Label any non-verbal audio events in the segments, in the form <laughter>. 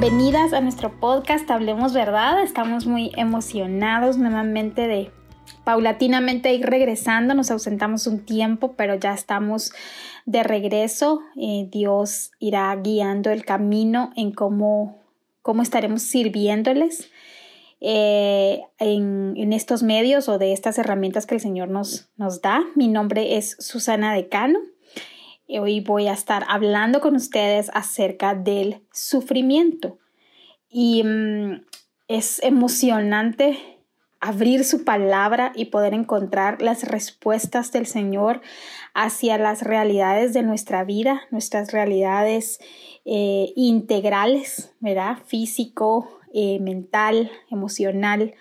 Bienvenidas a nuestro podcast Hablemos Verdad. Estamos muy emocionados nuevamente de paulatinamente ir regresando. Nos ausentamos un tiempo, pero ya estamos de regreso. Eh, Dios irá guiando el camino en cómo, cómo estaremos sirviéndoles. Eh, en, en, estos medios o de estas herramientas que el Señor nos, nos da. Mi nombre es Susana Decano. Hoy voy a estar hablando con ustedes acerca del sufrimiento. Y mm, es emocionante abrir su palabra y poder encontrar las respuestas del Señor hacia las realidades de nuestra vida, nuestras realidades eh, integrales, ¿verdad? Físico, eh, mental, emocional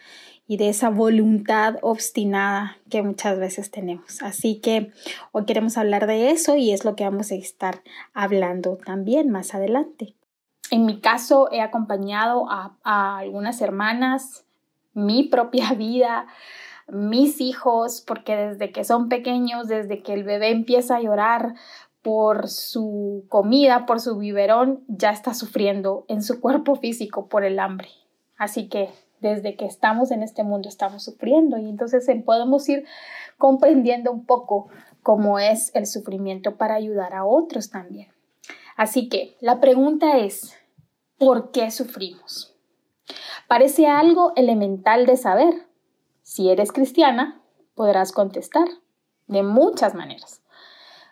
y de esa voluntad obstinada que muchas veces tenemos. Así que hoy queremos hablar de eso y es lo que vamos a estar hablando también más adelante. En mi caso he acompañado a, algunas hermanas, mi propia <laughs> vida, mis hijos, porque desde que son pequeños, desde que el bebé empieza a llorar por su comida, por su biberón, ya está sufriendo en su cuerpo físico por el hambre. Así que desde que estamos en este mundo estamos sufriendo y entonces podemos ir comprendiendo un poco cómo es el sufrimiento para ayudar a otros también. Así que la pregunta es, ¿por qué sufrimos? Parece algo elemental de saber. Si eres cristiana, podrás contestar de muchas maneras.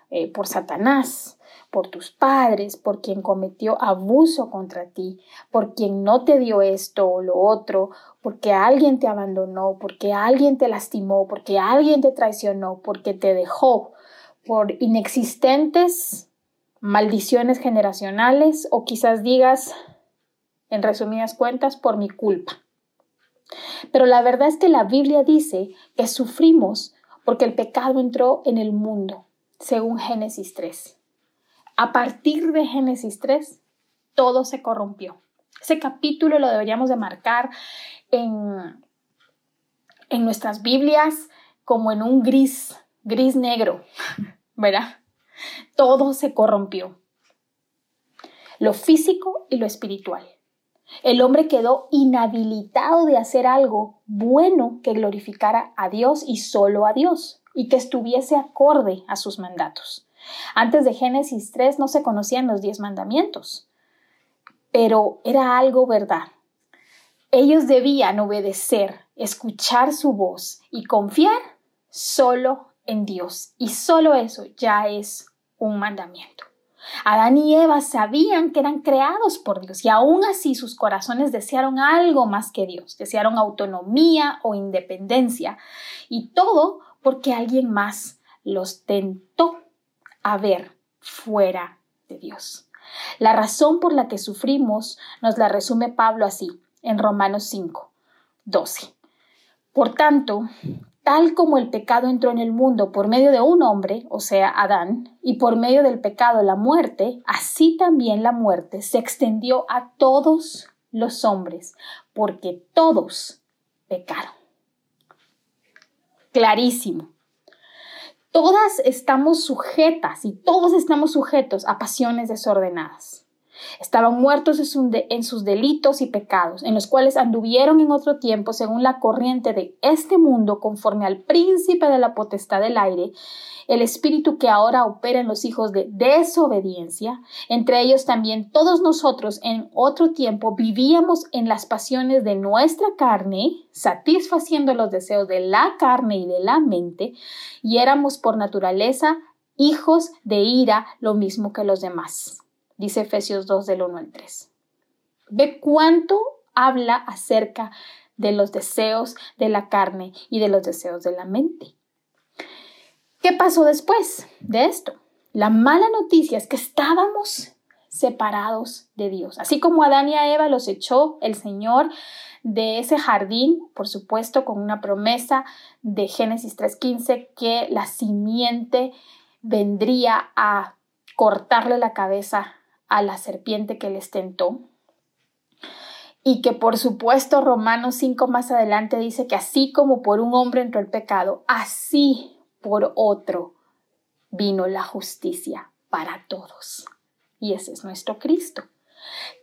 Eh, por Satanás, por tus padres, por quien cometió abuso contra ti, por quien no te dio esto o lo otro, porque alguien te abandonó, porque alguien te lastimó, porque alguien te traicionó, porque te dejó, por inexistentes maldiciones generacionales o quizás digas, en resumidas cuentas, por mi culpa. Pero la verdad es que la Biblia dice que sufrimos porque el pecado entró en el mundo, según Génesis 3 a partir de Génesis 3, todo se corrompió. Ese capítulo lo deberíamos de marcar en, en nuestras Biblias como en un gris, gris negro, <laughs> ¿verdad? Todo se corrompió. Lo físico y lo espiritual. El hombre quedó inhabilitado de hacer algo bueno que glorificara a Dios y solo a Dios, y que estuviese acorde a sus mandatos. Antes de Génesis 3 no se conocían los diez mandamientos, pero era algo verdad. Ellos debían obedecer, escuchar su voz y confiar solo en Dios. Y solo eso ya es un mandamiento. Adán y Eva sabían que eran creados por Dios y aún así sus corazones desearon algo más que Dios, desearon autonomía o independencia y todo porque alguien más los tentó a ver fuera de Dios. La razón por la que sufrimos nos la resume Pablo así, en Romanos 5, 12. Por tanto, tal como el pecado entró en el mundo por medio de un hombre, o sea, Adán, y por medio del pecado la muerte, así también la muerte se extendió a todos los hombres, porque todos pecaron. Clarísimo. Todas estamos sujetas y todos estamos sujetos a pasiones desordenadas. Estaban muertos en sus delitos y pecados, en los cuales anduvieron en otro tiempo según la corriente de este mundo, conforme al príncipe de la potestad del aire, el espíritu que ahora opera en los hijos de desobediencia, entre ellos también todos nosotros en otro tiempo vivíamos en las pasiones de nuestra carne, satisfaciendo los deseos de la carne y de la mente, y éramos por naturaleza hijos de ira, lo mismo que los demás. Dice Efesios 2 del 1 al 3. Ve cuánto habla acerca de los deseos de la carne y de los deseos de la mente. ¿Qué pasó después de esto? La mala noticia es que estábamos separados de Dios. Así como Adán y a Eva los echó el Señor de ese jardín, por supuesto, con una promesa de Génesis 3.15 que la simiente vendría a cortarle la cabeza a la serpiente que les tentó. Y que por supuesto Romanos 5 más adelante dice que así como por un hombre entró el pecado, así por otro vino la justicia para todos. Y ese es nuestro Cristo.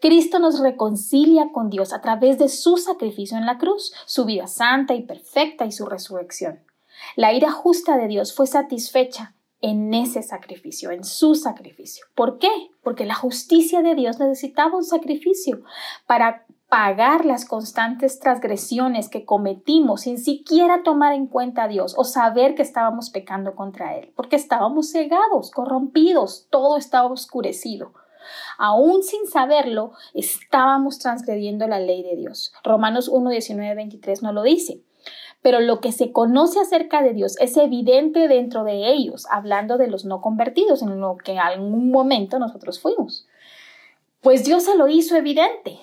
Cristo nos reconcilia con Dios a través de su sacrificio en la cruz, su vida santa y perfecta y su resurrección. La ira justa de Dios fue satisfecha en ese sacrificio, en su sacrificio. ¿Por qué? Porque la justicia de Dios necesitaba un sacrificio para pagar las constantes transgresiones que cometimos sin siquiera tomar en cuenta a Dios o saber que estábamos pecando contra Él, porque estábamos cegados, corrompidos, todo estaba oscurecido. Aún sin saberlo, estábamos transgrediendo la ley de Dios. Romanos 1, 19, 23 no lo dice. Pero lo que se conoce acerca de Dios es evidente dentro de ellos, hablando de los no convertidos, en lo que en algún momento nosotros fuimos. Pues Dios se lo hizo evidente,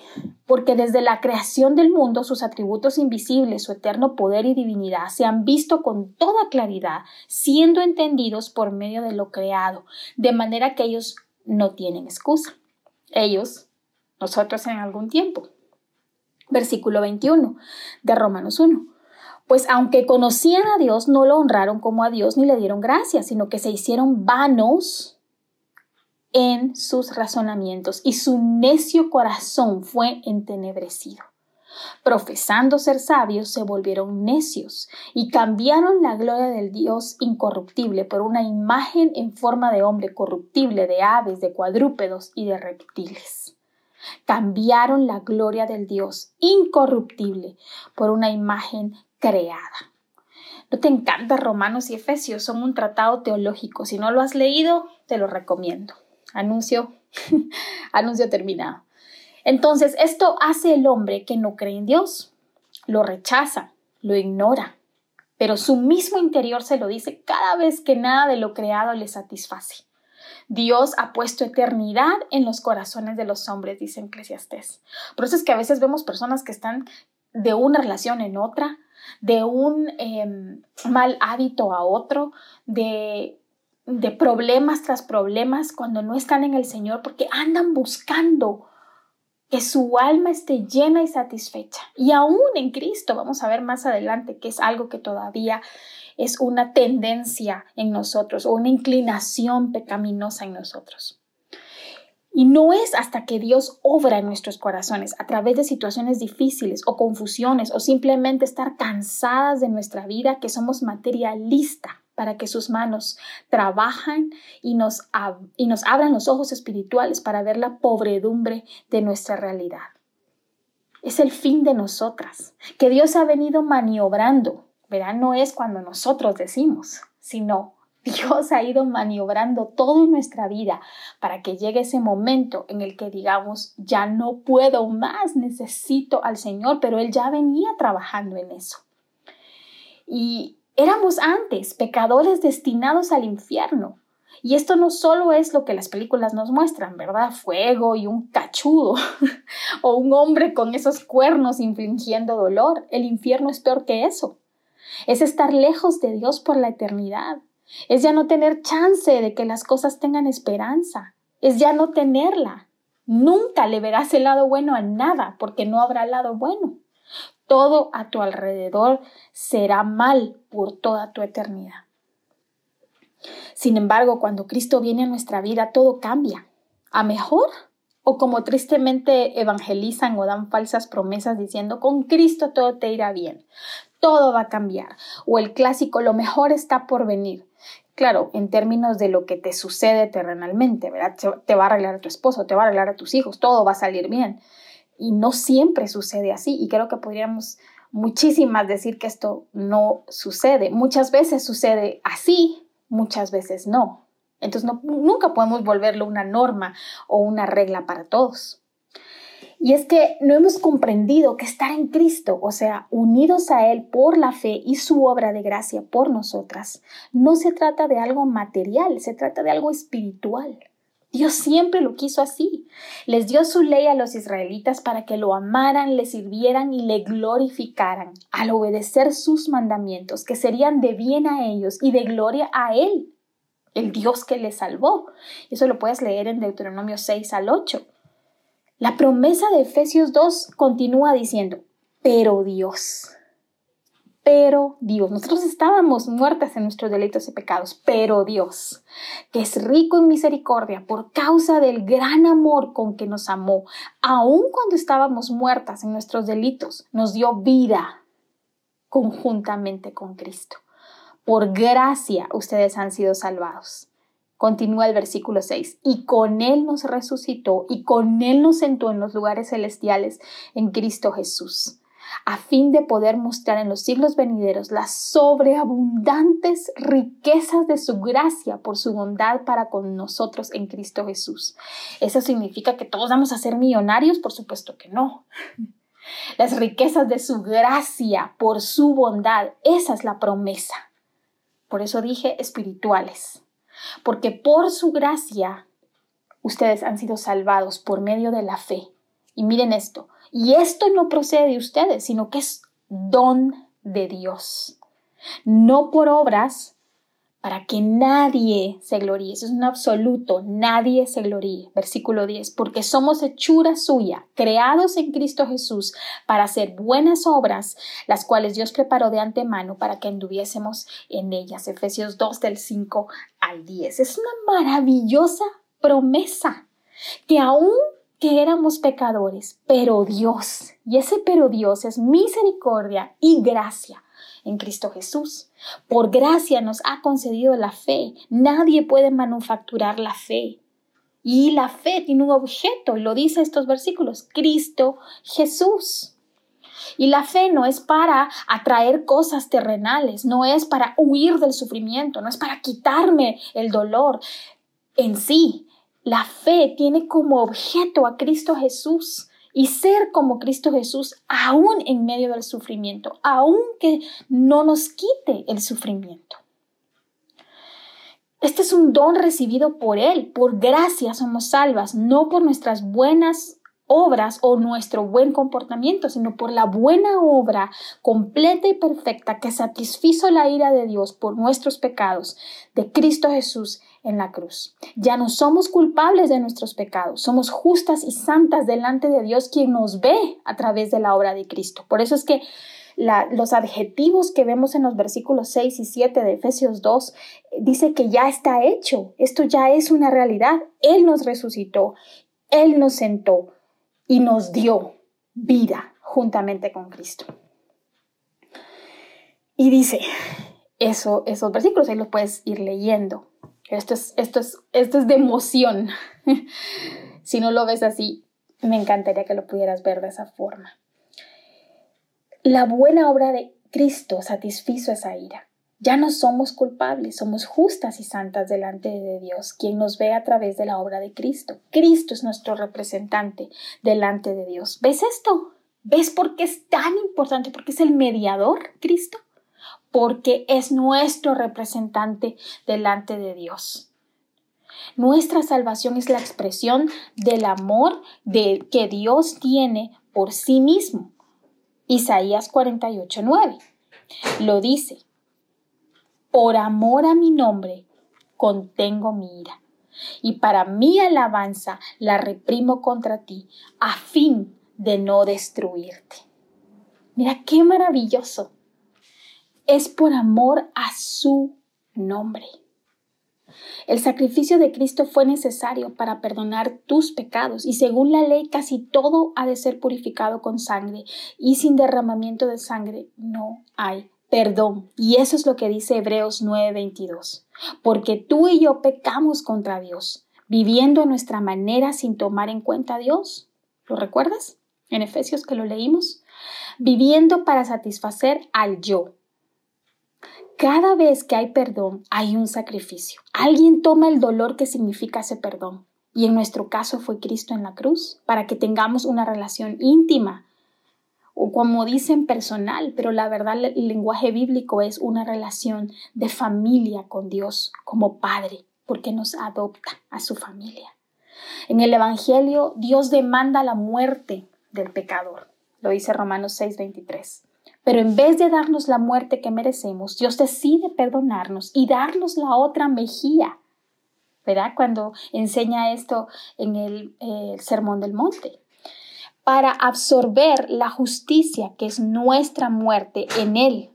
porque desde la creación del mundo sus atributos invisibles, su eterno poder y divinidad se han visto con toda claridad, siendo entendidos por medio de lo creado, de manera que ellos no tienen excusa. Ellos, nosotros en algún tiempo. Versículo 21 de Romanos 1. Pues aunque conocían a Dios, no lo honraron como a Dios ni le dieron gracias, sino que se hicieron vanos en sus razonamientos y su necio corazón fue entenebrecido. Profesando ser sabios, se volvieron necios y cambiaron la gloria del Dios incorruptible por una imagen en forma de hombre corruptible, de aves, de cuadrúpedos y de reptiles. Cambiaron la gloria del Dios incorruptible por una imagen creada. ¿No te encanta Romanos y Efesios? Son un tratado teológico. Si no lo has leído, te lo recomiendo. Anuncio, <laughs> anuncio terminado. Entonces, esto hace el hombre que no cree en Dios, lo rechaza, lo ignora, pero su mismo interior se lo dice cada vez que nada de lo creado le satisface. Dios ha puesto eternidad en los corazones de los hombres, dice Eclesiastés. Por eso es que a veces vemos personas que están de una relación en otra, de un em, mal hábito a otro, de de problemas tras problemas cuando no están en el Señor porque andan buscando que su alma esté llena y satisfecha. Y aún en Cristo, vamos a ver más adelante que es algo que todavía es una tendencia en nosotros o una inclinación pecaminosa en nosotros. Y no es hasta que Dios obra en nuestros corazones a través de situaciones difíciles o confusiones o simplemente estar cansadas de nuestra vida que somos materialista para que sus manos trabajan y nos, y nos abran los ojos espirituales para ver la pobredumbre de nuestra realidad. Es el fin de nosotras, que Dios ha venido maniobrando, ¿verdad? No es cuando nosotros decimos, sino <laughs> Dios ha ido maniobrando toda nuestra vida para que llegue ese momento en el que digamos, ya no puedo más, necesito al Señor, pero Él ya venía trabajando en eso. Y, Éramos antes pecadores destinados al infierno. Y esto no solo es lo que las películas nos muestran, ¿verdad? Fuego y un cachudo <laughs> o un hombre con esos cuernos infligiendo dolor. El infierno es peor que eso. Es estar lejos de Dios por la eternidad. Es ya no tener chance de que las cosas tengan esperanza. Es ya no tenerla. Nunca le verás el lado bueno a nada porque no habrá lado bueno. Todo a tu alrededor será mal por toda tu eternidad. Sin embargo, cuando Cristo viene a nuestra vida, todo cambia. ¿A mejor? O como tristemente evangelizan o dan falsas promesas diciendo, con Cristo todo te irá bien, todo va a cambiar. O el clásico, lo mejor está por venir. Claro, en términos de lo que te sucede terrenalmente, ¿verdad? Te va a arreglar a tu esposo, te va a arreglar a tus hijos, todo va a salir bien y no siempre sucede así y creo que podríamos muchísimas decir que esto no sucede. Muchas veces sucede así, muchas veces no. Entonces nunca podemos volverlo una norma o una regla para todos. Y es que no hemos comprendido que estar en Cristo, o sea, unidos a Él por la fe y su obra de gracia por nosotras, no se trata de algo material, se trata de algo espiritual. Dios siempre lo quiso así. Les dio su ley a los israelitas para que lo amaran, le sirvieran y le glorificaran al obedecer sus mandamientos, que serían de bien a ellos y de gloria a Él, el Dios que les salvó. Eso lo puedes leer en Deuteronomio 6 al 8. La promesa de Efesios 2 continúa diciendo, pero Dios, pero Dios, nosotros estábamos muertas en nuestros delitos y pecados, pero Dios, que es rico en misericordia por causa del gran amor con que nos amó, aun cuando estábamos muertas en nuestros delitos, nos dio vida conjuntamente con Cristo. Por gracia ustedes han sido salvados. Continúa el versículo 6. Y con Él nos resucitó y con Él nos sentó en los lugares celestiales en Cristo Jesús a fin de poder mostrar en los siglos venideros las sobreabundantes riquezas de su gracia por su bondad para con nosotros en Cristo Jesús. ¿Eso significa que todos vamos a ser millonarios? Por supuesto que no. Las riquezas de su gracia por su bondad, esa es la promesa. Por eso dije espirituales, porque por su gracia ustedes han sido salvados por medio de la fe. Y miren esto, y esto no procede de ustedes, sino que es don de Dios. No por obras para que nadie se gloríe. Eso es un absoluto, nadie se gloríe. Versículo 10, porque somos hechura suya, creados en Cristo Jesús para hacer buenas obras, las cuales Dios preparó de antemano para que anduviésemos en ellas. Efesios 2 del 5 al 10. Es una maravillosa promesa que aún que éramos pecadores, pero Dios, y ese pero Dios es misericordia y gracia en Cristo Jesús. Por gracia nos ha concedido la fe. Nadie puede manufacturar la fe. Y la fe tiene un objeto, lo dice estos versículos, Cristo Jesús. Y la fe no es para atraer cosas terrenales, no es para huir del sufrimiento, no es para quitarme el dolor en sí, la fe tiene como objeto a Cristo Jesús y ser como Cristo Jesús aún en medio del sufrimiento, aún que no nos quite el sufrimiento. Este es un don recibido por Él, por gracia somos salvas, no por nuestras buenas obras o nuestro buen comportamiento, sino por la buena obra completa y perfecta que satisfizo la ira de Dios por nuestros pecados de Cristo Jesús en la cruz. Ya no somos culpables de nuestros pecados, somos justas y santas delante de Dios quien nos ve a través de la obra de Cristo. Por eso es que los adjetivos que vemos en los versículos 6 y 7 de Efesios 2 dice que ya está hecho, esto ya es una realidad. Él nos resucitó, Él nos sentó y nos dio vida juntamente con Cristo. Y dice eso, esos versículos, ahí los puedes ir leyendo. Esto es, esto es, esto es de emoción. <laughs> si no lo ves así, me encantaría que lo pudieras ver de esa forma. La buena obra de Cristo satisfizo esa ira. Ya no somos culpables, somos justas y santas delante de Dios, quien nos ve a través de la obra de Cristo. Cristo es nuestro representante delante de Dios. ¿Ves esto? ¿Ves por qué es tan importante? Porque es el mediador, Cristo porque es nuestro representante delante de Dios. Nuestra salvación es la expresión del amor de, que Dios tiene por sí mismo. Isaías 48:9 lo dice, por amor a mi nombre contengo mi ira, y para mi alabanza la reprimo contra ti, a fin de no destruirte. Mira qué maravilloso es por amor a su nombre. El sacrificio de Cristo fue necesario para perdonar tus pecados y según la ley casi todo ha de ser purificado con sangre y sin derramamiento de sangre no hay perdón. Y eso es lo que dice Hebreos 9:22. Porque tú y yo pecamos contra Dios, viviendo a nuestra manera sin tomar en cuenta a Dios. ¿Lo recuerdas? En Efesios que lo leímos. Viviendo para satisfacer al yo, cada vez que hay perdón, hay un sacrificio. Alguien toma el dolor que significa ese perdón. Y en nuestro caso fue Cristo en la cruz, para que tengamos una relación íntima, o como dicen personal, pero la verdad el lenguaje bíblico es una relación de familia con Dios como Padre, porque nos adopta a su familia. En el Evangelio, Dios demanda la muerte del pecador, lo dice Romanos 6:23. Pero en vez de darnos la muerte que merecemos, Dios decide perdonarnos y darnos la otra mejilla. ¿Verdad? Cuando enseña esto en el, el Sermón del Monte. Para absorber la justicia que es nuestra muerte en Él,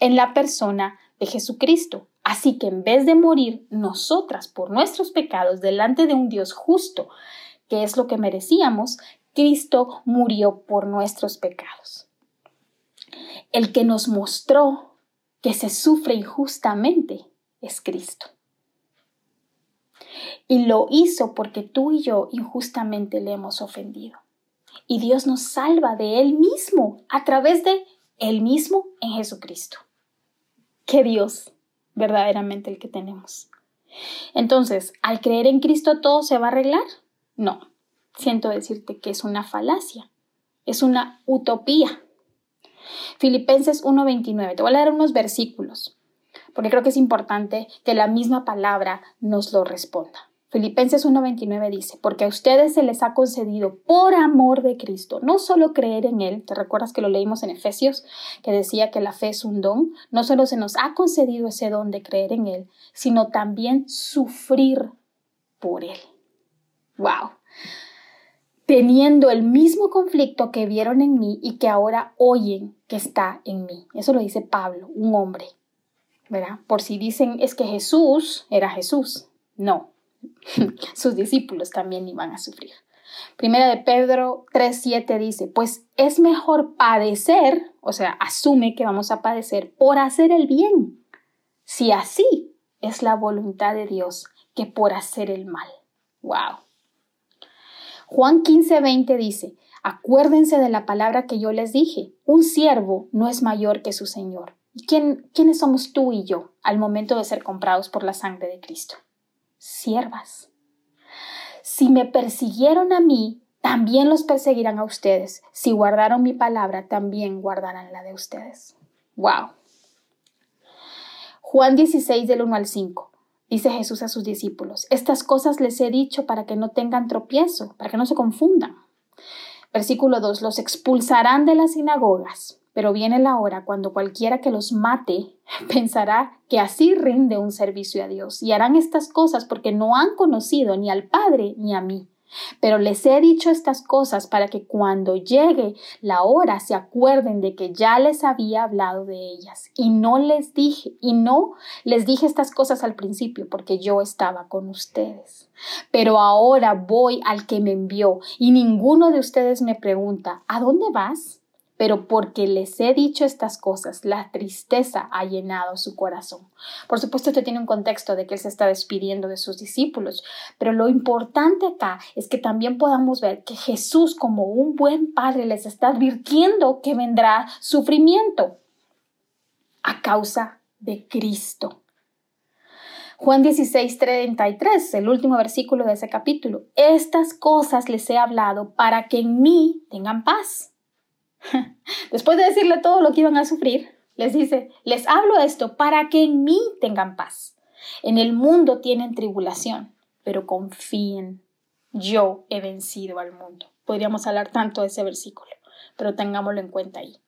en la persona de Jesucristo. Así que en vez de morir nosotras por nuestros pecados delante de un Dios justo, que es lo que merecíamos, Cristo murió por nuestros pecados. El que nos mostró que se sufre injustamente es Cristo. Y lo hizo porque tú y yo injustamente le hemos ofendido. Y Dios nos salva de Él mismo a través de Él mismo en Jesucristo. Qué Dios verdaderamente el que tenemos. Entonces, al creer en Cristo todo se va a arreglar. No, siento decirte que es una falacia, es una utopía. Filipenses 1:29, te voy a leer unos versículos, porque creo que es importante que la misma palabra nos lo responda. Filipenses 1:29 dice, porque a ustedes se les ha concedido por amor de Cristo, no solo creer en Él, te recuerdas que lo leímos en Efesios, que decía que la fe es un don, no solo se nos ha concedido ese don de creer en Él, sino también sufrir por Él. ¡Wow! Teniendo el mismo conflicto que vieron en mí y que ahora oyen que está en mí. Eso lo dice Pablo, un hombre. ¿Verdad? Por si dicen es que Jesús era Jesús. No, <laughs> sus discípulos también iban a sufrir. Primera de Pedro 3:7 dice, pues es mejor padecer, o sea, asume que vamos a padecer por hacer el bien, si así es la voluntad de Dios, que por hacer el mal. Wow. Juan 15:20 dice, acuérdense de la palabra que yo les dije, un siervo no es mayor que su Señor. ¿Y quién, quiénes somos tú y yo al momento de ser comprados por la sangre de Cristo? Siervas. Si me persiguieron a mí, también los perseguirán a ustedes. Si guardaron mi palabra, también guardarán la de ustedes. ¡Wow! Juan 16 del 1 al 5. Dice Jesús a sus discípulos, estas cosas les he dicho para que no tengan tropiezo, para que no se confundan. Versículo 2, los expulsarán de las sinagogas pero viene la hora cuando cualquiera que los mate <laughs> pensará que así rinde un servicio a Dios y harán estas cosas porque no han conocido ni al Padre ni a mí. Pero les he dicho estas cosas para que cuando llegue la hora se acuerden de que ya les había hablado de ellas y no les dije y no les dije estas cosas al principio porque yo estaba con ustedes. Pero ahora voy al que me envió y ninguno de ustedes me pregunta ¿A dónde vas? Pero porque les he dicho estas cosas, la tristeza ha llenado su corazón. Por supuesto, esto tiene un contexto de que Él se está despidiendo de sus discípulos, pero lo importante acá es que también podamos ver que Jesús, como un buen padre, les está advirtiendo que vendrá sufrimiento a causa de Cristo. Juan 16, 33, el último versículo de ese capítulo. Estas cosas les he hablado para que en mí tengan paz. <laughs> Después de decirle todo lo que iban a sufrir, les dice, les hablo esto para que en mí tengan paz. En el mundo tienen tribulación, pero confíen, yo he vencido al mundo. Podríamos hablar tanto de ese versículo, pero tengámoslo en cuenta ahí.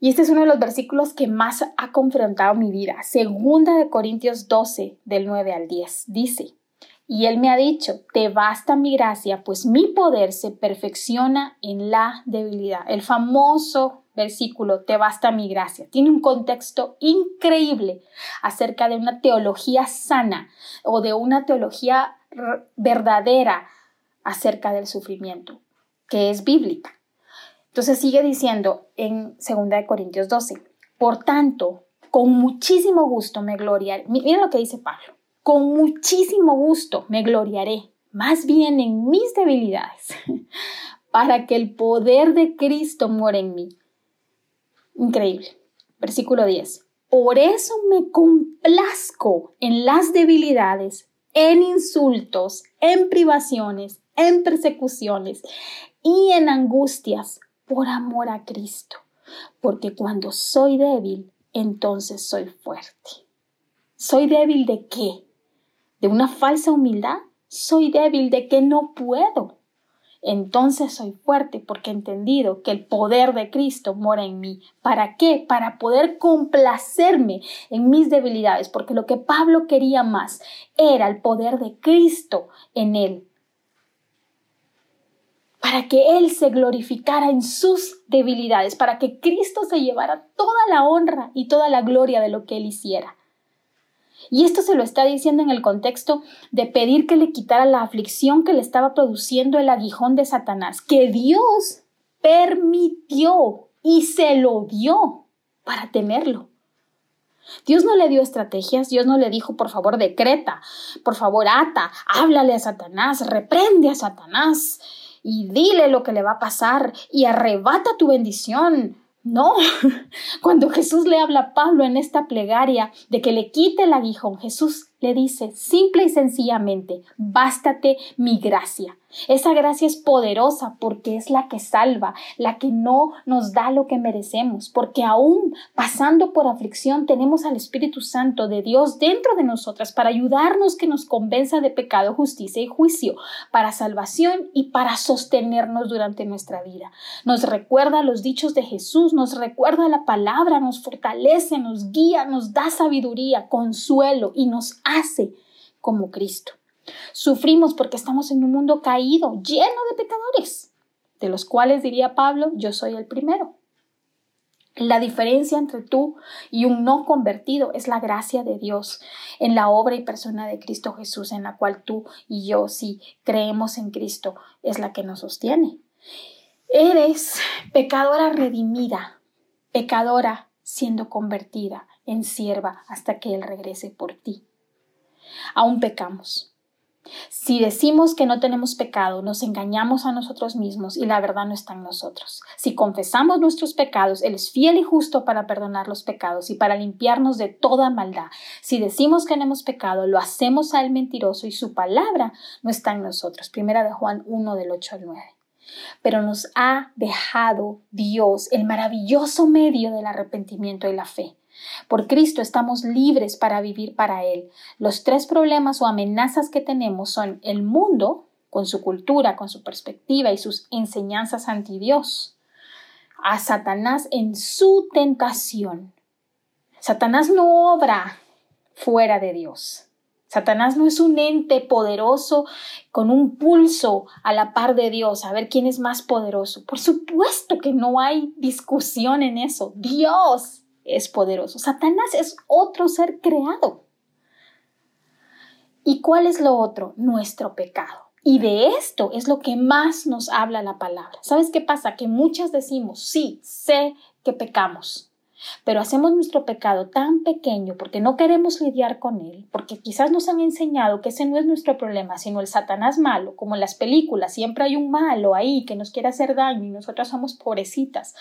Y este es uno de los versículos que más ha confrontado mi vida. Segunda de Corintios 12, del 9 al 10. Dice, y él me ha dicho, te basta mi gracia, pues mi poder se perfecciona en la debilidad. El famoso versículo, te basta mi gracia, tiene un contexto increíble acerca de una teología sana o de una teología verdadera acerca del sufrimiento, que es bíblica. Entonces sigue diciendo en 2 Corintios 12, por tanto, con muchísimo gusto me gloriaré. Miren lo que dice Pablo con muchísimo gusto me gloriaré, más bien en mis debilidades, <laughs> para que el poder de Cristo muera en mí. Increíble. Versículo 10. Por eso me complazco en las debilidades, en insultos, en privaciones, en persecuciones y en angustias por amor a Cristo. Porque cuando soy débil, entonces soy fuerte. ¿Soy débil de qué? De una falsa humildad, soy débil de que no puedo. Entonces soy fuerte porque he entendido que el poder de Cristo mora en mí. ¿Para qué? Para poder complacerme en mis debilidades, porque lo que Pablo quería más era el poder de Cristo en él. para que Él se glorificara en sus debilidades, para que Cristo se llevara toda la honra y toda la gloria de lo que Él hiciera. Y esto se lo está diciendo en el contexto de pedir que le quitara la aflicción que le estaba produciendo el aguijón de Satanás, que Dios permitió y se lo dio para temerlo. Dios no le dio estrategias, Dios no le dijo, por favor, decreta, por favor, ata, háblale a Satanás, reprende a Satanás y dile lo que le va a pasar y arrebata tu bendición. No, <laughs> cuando Jesús le habla a Pablo en esta plegaria de que le quite el aguijón, Jesús le dice simple y sencillamente, bástate mi gracia. Esa gracia es poderosa porque es la que salva, la que no nos da lo que merecemos, porque aún pasando por aflicción tenemos al Espíritu Santo de Dios dentro de nosotras para ayudarnos que nos convenza de pecado, justicia y juicio, para salvación y para sostenernos durante nuestra vida. Nos recuerda los dichos de Jesús, nos recuerda la palabra, nos fortalece, nos guía, nos da sabiduría, consuelo y nos hace como Cristo. Sufrimos porque estamos en un mundo caído, lleno de pecadores, de los cuales diría Pablo, yo soy el primero. La diferencia entre tú y un no convertido es la gracia de Dios en la obra y persona de Cristo Jesús, en la cual tú y yo, si creemos en Cristo, es la que nos sostiene. Eres pecadora redimida, pecadora siendo convertida en sierva hasta que Él regrese por ti. Aún pecamos, si decimos que no tenemos pecado, nos engañamos a nosotros mismos y la verdad no está en nosotros. Si confesamos nuestros pecados, Él es fiel y justo para perdonar los pecados y para limpiarnos de toda maldad. Si decimos que no hemos pecado, lo hacemos a Él mentiroso y su palabra no está en nosotros. Primera de Juan 1 del 8 al 9. Pero nos ha dejado Dios el maravilloso medio del arrepentimiento y la fe por Cristo estamos libres para vivir para Él. Los tres problemas o amenazas que tenemos son el mundo, con su cultura, con su perspectiva y sus enseñanzas anti Dios, a Satanás en su tentación. Satanás no obra fuera de Dios. Satanás no es un ente poderoso con un pulso a la par de Dios, a ver quién es más poderoso. Por supuesto que no hay discusión en eso. Dios es poderoso. Satanás es otro ser creado. ¿Y cuál es lo otro? Nuestro pecado. Y de esto es lo que más nos habla la palabra. ¿Sabes qué pasa? Que muchas decimos, sí, sé que pecamos, pero hacemos nuestro pecado tan pequeño porque no queremos lidiar con él, porque quizás nos han enseñado que ese no es nuestro problema, sino el Satanás malo, como en las películas, siempre hay un malo ahí que nos quiere hacer daño y nosotras somos pobrecitas.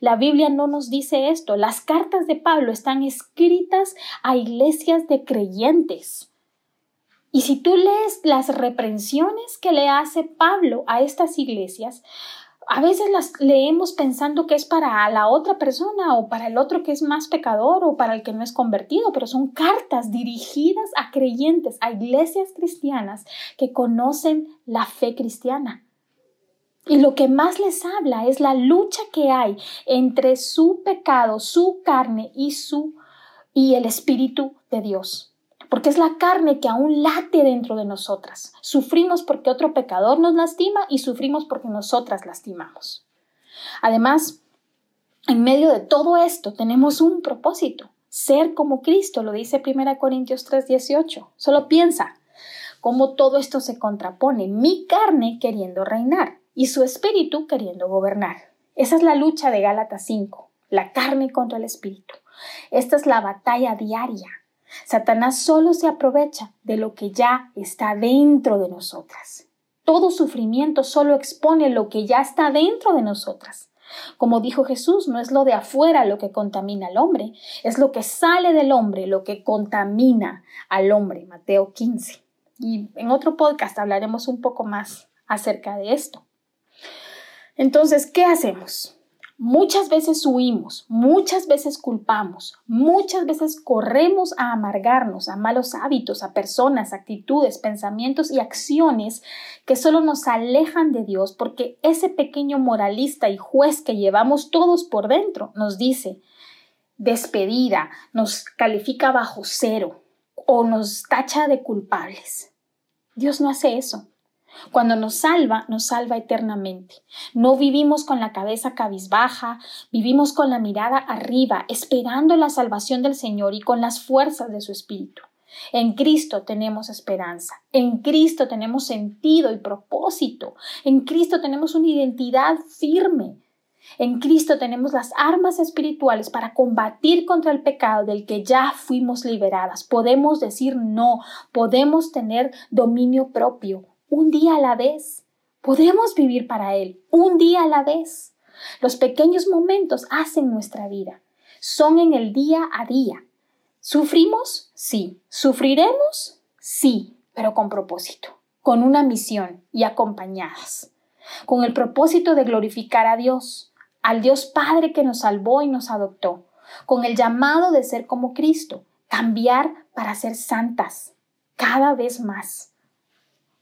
La Biblia no nos dice esto. Las cartas de Pablo están escritas a iglesias de creyentes. Y si tú lees las reprensiones que le hace Pablo a estas iglesias, a veces las leemos pensando que es para la otra persona o para el otro que es más pecador o para el que no es convertido, pero son cartas dirigidas a creyentes, a iglesias cristianas que conocen la fe cristiana. Y lo que más les habla es la lucha que hay entre su pecado, su carne y su y el espíritu de Dios porque es la carne que aún late dentro de nosotras. Sufrimos porque otro pecador nos lastima y sufrimos porque nosotras lastimamos. Además, en medio de todo esto tenemos un propósito, ser como Cristo, lo dice 1 Corintios 3:18. Solo piensa cómo todo esto se contrapone, mi carne queriendo reinar y su espíritu queriendo gobernar. Esa es la lucha de Gálatas 5, la carne contra el espíritu. Esta es la batalla diaria Satanás solo se aprovecha de lo que ya está dentro de nosotras. Todo sufrimiento solo expone lo que ya está dentro de nosotras. Como dijo Jesús, no es lo de afuera lo que contamina al hombre, es lo que sale del hombre lo que contamina al hombre. Mateo 15. Y en otro podcast hablaremos un poco más acerca de esto. Entonces, ¿qué hacemos? Muchas veces huimos, muchas veces culpamos, muchas veces corremos a amargarnos a malos hábitos, a personas, actitudes, pensamientos y acciones que solo nos alejan de Dios porque ese pequeño moralista y juez que llevamos todos por dentro nos dice despedida, nos califica bajo cero o nos tacha de culpables. Dios no hace eso. Cuando nos salva, nos salva eternamente. No vivimos con la cabeza cabizbaja, vivimos con la mirada arriba, esperando la salvación del Señor y con las fuerzas de su Espíritu. En Cristo tenemos esperanza, en Cristo tenemos sentido y propósito, en Cristo tenemos una identidad firme, en Cristo tenemos las armas espirituales para combatir contra el pecado del que ya fuimos liberadas. Podemos decir no, podemos tener dominio propio, un día a la vez. Podemos vivir para Él, un día a la vez. Los pequeños momentos hacen nuestra vida. Son en el día a día. ¿Sufrimos? Sí. ¿Sufriremos? Sí, pero con propósito, con una misión y acompañadas, con el propósito de glorificar a Dios, al Dios Padre que nos salvó y nos adoptó, con el llamado de ser como Cristo, cambiar para ser santas, cada vez más.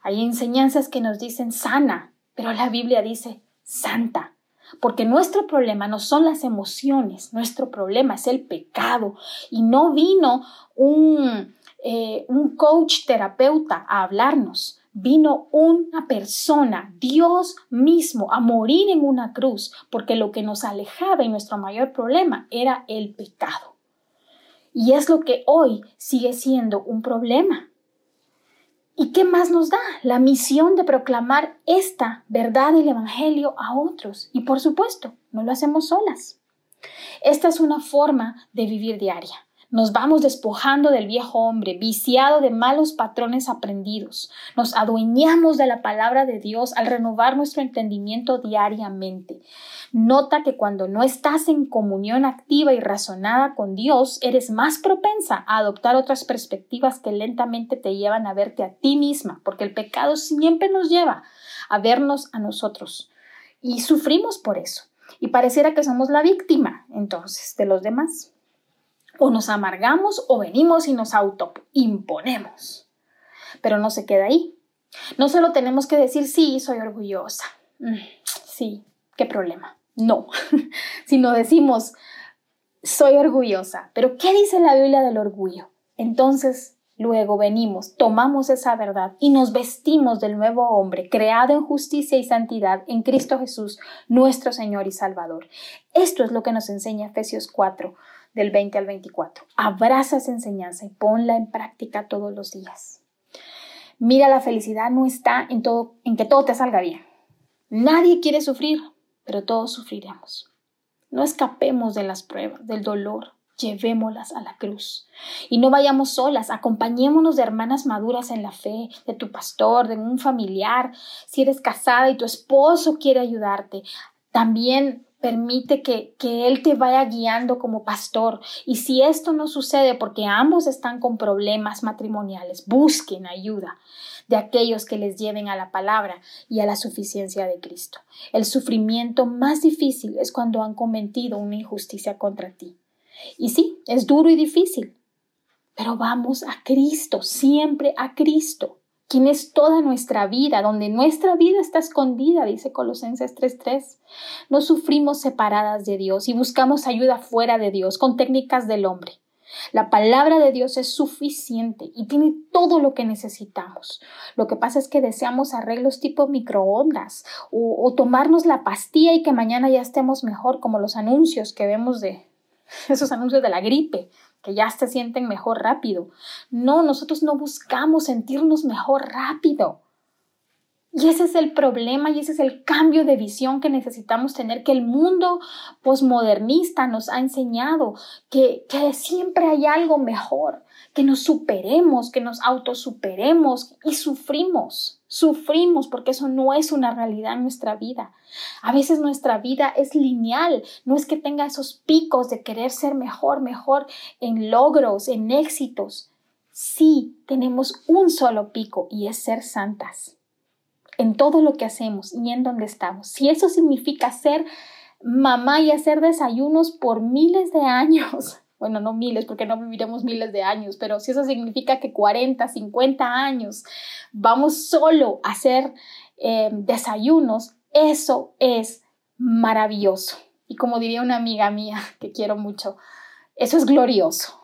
Hay enseñanzas que nos dicen sana, pero la Biblia dice santa, porque nuestro problema no son las emociones, nuestro problema es el pecado. Y no vino un, eh, un coach terapeuta a hablarnos, vino una persona, Dios mismo, a morir en una cruz, porque lo que nos alejaba y nuestro mayor problema era el pecado. Y es lo que hoy sigue siendo un problema. ¿Y qué más nos da? La misión de proclamar esta verdad del Evangelio a otros. Y por supuesto, no lo hacemos solas. Esta es una forma de vivir diaria. Nos vamos despojando del viejo hombre, viciado de malos patrones aprendidos. Nos adueñamos de la palabra de Dios al renovar nuestro entendimiento diariamente. Nota que cuando no estás en comunión activa y razonada con Dios, eres más propensa a adoptar otras perspectivas que lentamente te llevan a verte a ti misma, porque el pecado siempre nos lleva a vernos a nosotros. Y sufrimos por eso. Y pareciera que somos la víctima, entonces, de los demás. O nos amargamos o venimos y nos autoimponemos. Pero no se queda ahí. No solo tenemos que decir, sí, soy orgullosa. Mm, sí, qué problema. No, <laughs> sino decimos, soy orgullosa. Pero ¿qué dice la Biblia del orgullo? Entonces, luego venimos, tomamos esa verdad y nos vestimos del nuevo hombre, creado en justicia y santidad en Cristo Jesús, nuestro Señor y Salvador. Esto es lo que nos enseña Efesios 4, del 20 al 24. Abraza esa enseñanza y ponla en práctica todos los días. Mira, la felicidad no está en, todo, en que todo te salga bien. Nadie quiere sufrir, pero todos sufriremos. No escapemos de las pruebas, del dolor, llevémoslas a la cruz. Y no vayamos solas, acompañémonos de hermanas maduras en la fe, de tu pastor, de un familiar. Si eres casada y tu esposo quiere ayudarte, también Permite que, que, Él te vaya guiando como pastor. Y si esto no sucede porque ambos están con problemas matrimoniales, busquen ayuda de aquellos que les lleven a la palabra y a la suficiencia de Cristo. El sufrimiento más difícil es cuando han cometido una injusticia contra ti. Y sí, es duro y difícil, pero vamos a Cristo, siempre a Cristo quien es toda nuestra vida, donde nuestra vida está escondida, dice Colosenses 3:3. No sufrimos separadas de Dios y buscamos ayuda fuera de Dios con técnicas del hombre. La palabra de Dios es suficiente y tiene todo lo que necesitamos. Lo que pasa es que deseamos arreglos tipo microondas o, o tomarnos la pastilla y que mañana ya estemos mejor, como los anuncios que vemos de <laughs> esos anuncios de la gripe que ya se sienten mejor rápido. No, nosotros no buscamos sentirnos mejor rápido. Y ese es el problema y ese es el cambio de visión que necesitamos tener, que el mundo posmodernista nos ha enseñado, que, que siempre hay algo mejor, que nos superemos, que nos autosuperemos y sufrimos. Sufrimos porque eso no es una realidad en nuestra vida. A veces nuestra vida es lineal, no es que tenga esos picos de querer ser mejor, mejor en logros, en éxitos. Sí, tenemos un solo pico y es ser santas en todo lo que hacemos y en donde estamos. Si eso significa ser mamá y hacer desayunos por miles de años, bueno, no miles porque no viviremos miles de años, pero si eso significa que 40, 50 años vamos solo a hacer eh, desayunos, eso es maravilloso. Y como diría una amiga mía que quiero mucho, eso es glorioso.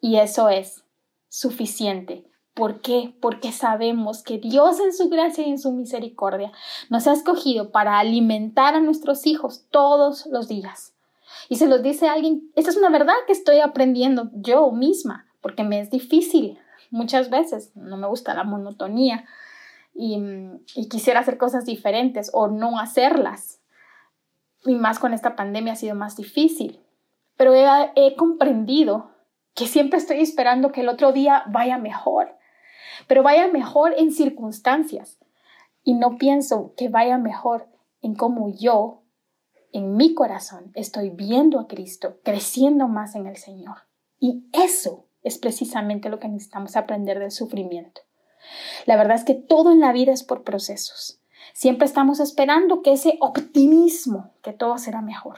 Y eso es suficiente ¿Por qué? Porque sabemos que Dios en su gracia y en su misericordia nos ha escogido para alimentar a nuestros hijos todos los días. Y se los dice alguien, esta es una verdad que estoy aprendiendo yo misma, porque me es difícil muchas veces, no me gusta la monotonía y, quisiera hacer cosas diferentes o no hacerlas. Y más con esta pandemia ha sido más difícil. Pero he comprendido que siempre estoy esperando que el otro día vaya mejor pero vaya mejor en circunstancias. Y no pienso que vaya mejor en cómo yo, en mi corazón, estoy viendo a Cristo, creciendo más en el Señor. Y eso es precisamente lo que necesitamos aprender del sufrimiento. La verdad es que todo en la vida es por procesos. Siempre estamos esperando que ese optimismo, que todo será mejor.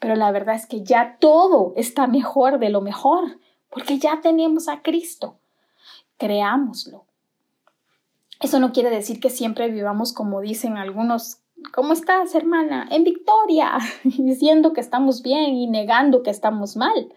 Pero la verdad es que ya todo está mejor de lo mejor, porque ya tenemos a Cristo creámoslo. Eso no quiere decir que siempre vivamos como dicen algunos, ¿cómo estás, hermana? En victoria, <laughs> diciendo que estamos bien y negando que estamos mal.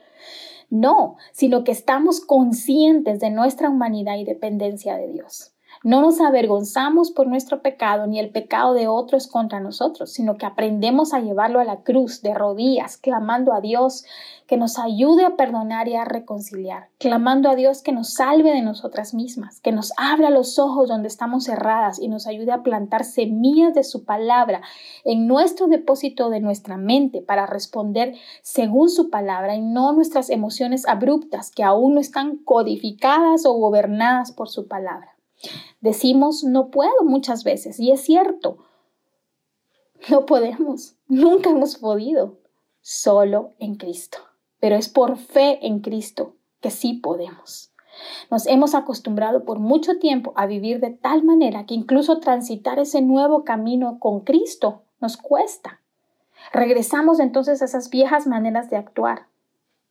No, sino que estamos conscientes de nuestra humanidad y dependencia de Dios. No nos avergonzamos por nuestro pecado ni el pecado de otros contra nosotros, sino que aprendemos a llevarlo a la cruz de rodillas, clamando a Dios que nos ayude a perdonar y a reconciliar, clamando a Dios que nos salve de nosotras mismas, que nos abra los ojos donde estamos cerradas y nos ayude a plantar semillas de su palabra en nuestro depósito de nuestra mente para responder según su palabra y no nuestras emociones abruptas que aún no están codificadas o gobernadas por su palabra. Decimos no puedo muchas veces y es cierto. No podemos, nunca hemos podido, solo en Cristo. Pero es por fe en Cristo que sí podemos. Nos hemos acostumbrado por mucho tiempo a vivir de tal manera que incluso transitar ese nuevo camino con Cristo nos cuesta. Regresamos entonces a esas viejas maneras de actuar.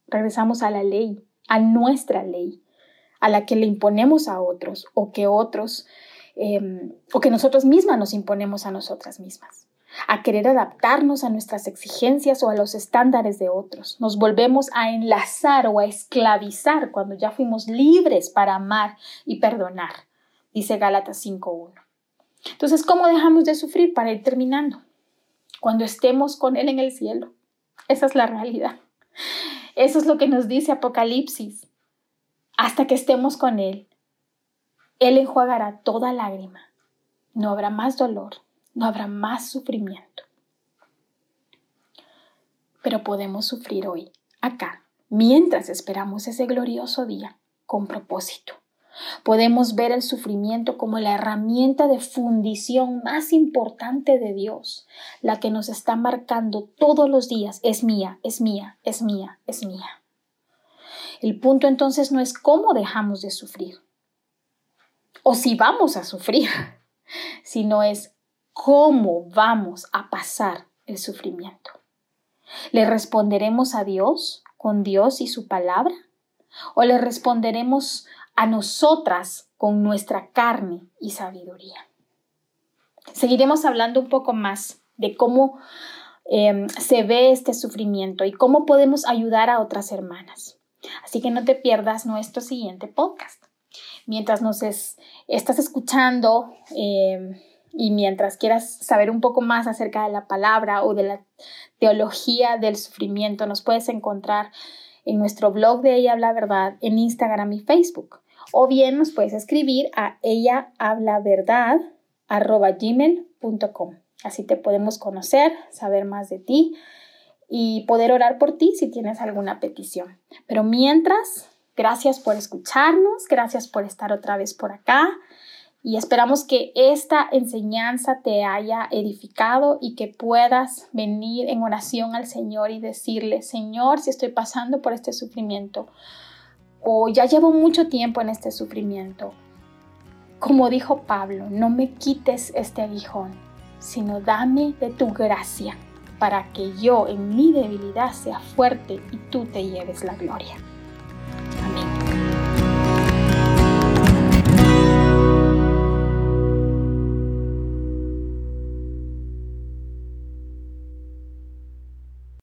Regresamos a la ley, a nuestra ley a la que le imponemos a otros o que otros em, o que nosotros mismas nos imponemos a nosotras mismas, a querer adaptarnos a nuestras exigencias o a los estándares de otros. Nos volvemos a enlazar o a esclavizar cuando ya fuimos libres para amar y perdonar, dice Gálatas 5.1. Entonces, ¿cómo dejamos de sufrir para ir terminando? Cuando estemos con Él en el cielo. Esa es la realidad. Eso es lo que nos dice Apocalipsis hasta que estemos con Él. Él enjuagará toda lágrima. No habrá más dolor, no habrá más sufrimiento. Pero podemos sufrir hoy, acá, mientras esperamos ese glorioso día, con propósito. Podemos ver el sufrimiento como la herramienta de fundición más importante de Dios, la que nos está marcando todos los días, es mía, es mía, es mía, es mía. El punto entonces no es cómo dejamos de sufrir o si vamos a sufrir, <laughs> sino es cómo vamos a pasar el sufrimiento. ¿Le responderemos a Dios con Dios y su palabra? ¿O le responderemos a nosotras con nuestra carne y sabiduría? Seguiremos hablando un poco más de cómo em, se ve este sufrimiento y cómo podemos ayudar a otras hermanas. Así que no te pierdas nuestro siguiente podcast. Mientras nos estás escuchando eh, y mientras quieras saber un poco más acerca de la palabra o de la teología del sufrimiento, nos puedes encontrar en nuestro blog de Ella Habla Verdad en Instagram y Facebook. O bien nos puedes escribir a ellahablaverdad.gmail.com. Así te podemos conocer, saber más de ti y poder orar por ti si tienes alguna petición. Pero mientras, gracias por escucharnos, gracias por estar otra vez por acá y esperamos que esta enseñanza te haya edificado y que puedas venir en oración al Señor y decirle, Señor, si estoy pasando por este sufrimiento o ya llevo mucho tiempo en este sufrimiento, como dijo Pablo, no me quites este aguijón, sino dame de tu gracia para que yo en mi debilidad sea fuerte y tú te lleves la gloria.